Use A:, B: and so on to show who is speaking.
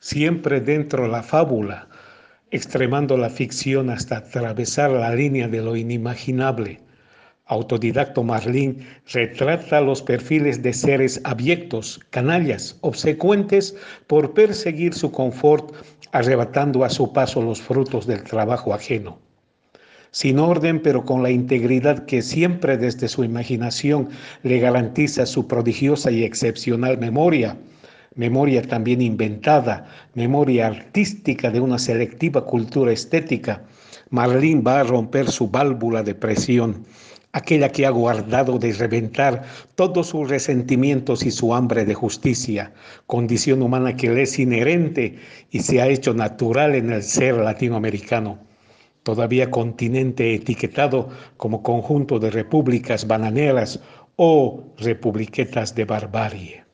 A: siempre dentro de la fábula, extremando la ficción hasta atravesar la línea de lo inimaginable. Autodidacto Marlín retrata los perfiles de seres abyectos, canallas, obsecuentes por perseguir su confort, arrebatando a su paso los frutos del trabajo ajeno. Sin orden, pero con la integridad que siempre desde su imaginación le garantiza su prodigiosa y excepcional memoria, memoria también inventada, memoria artística de una selectiva cultura estética, Marlín va a romper su válvula de presión aquella que ha guardado de reventar todos sus resentimientos y su hambre de justicia, condición humana que le es inherente y se ha hecho natural en el ser latinoamericano, todavía continente etiquetado como conjunto de repúblicas bananeras o republiquetas de barbarie.